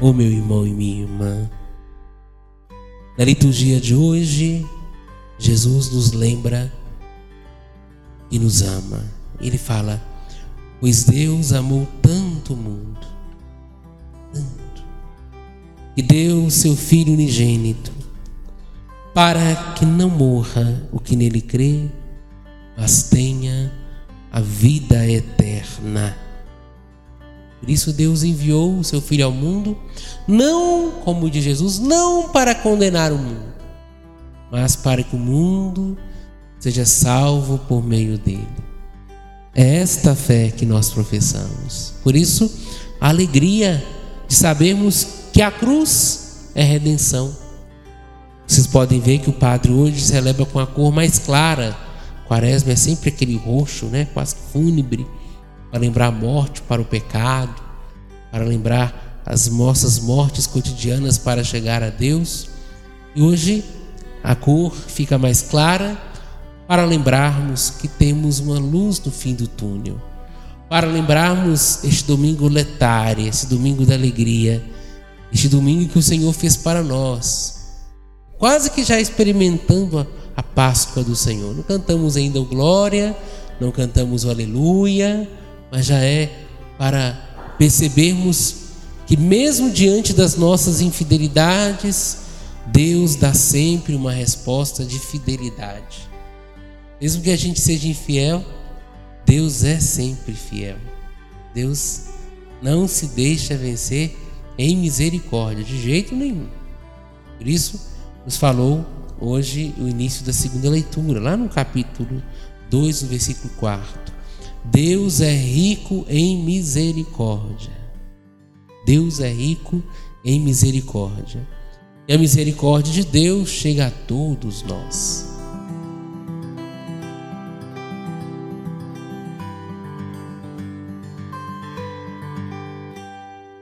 oh meu irmão e minha irmã. Na liturgia de hoje, Jesus nos lembra e nos ama. Ele fala: Pois Deus amou tanto o mundo, tanto, que deu seu Filho unigênito, para que não morra o que nele crê, mas tenha a vida eterna. Por isso Deus enviou o seu Filho ao mundo, não, como diz Jesus, não para condenar o mundo, mas para que o mundo seja salvo por meio dele. É esta fé que nós professamos. Por isso, a alegria de sabermos que a cruz é redenção. Vocês podem ver que o padre hoje celebra com a cor mais clara. Quaresma é sempre aquele roxo, né, quase fúnebre, para lembrar a morte para o pecado, para lembrar as nossas mortes cotidianas para chegar a Deus. E hoje a cor fica mais clara para lembrarmos que temos uma luz no fim do túnel, para lembrarmos este domingo letário, esse domingo da alegria, este domingo que o Senhor fez para nós, quase que já experimentando a, Páscoa do Senhor. Não cantamos ainda o Glória, não cantamos o Aleluia, mas já é para percebermos que, mesmo diante das nossas infidelidades, Deus dá sempre uma resposta de fidelidade. Mesmo que a gente seja infiel, Deus é sempre fiel. Deus não se deixa vencer em misericórdia, de jeito nenhum. Por isso, nos falou hoje o início da segunda leitura, lá no capítulo 2, no versículo 4. Deus é rico em misericórdia. Deus é rico em misericórdia. E a misericórdia de Deus chega a todos nós.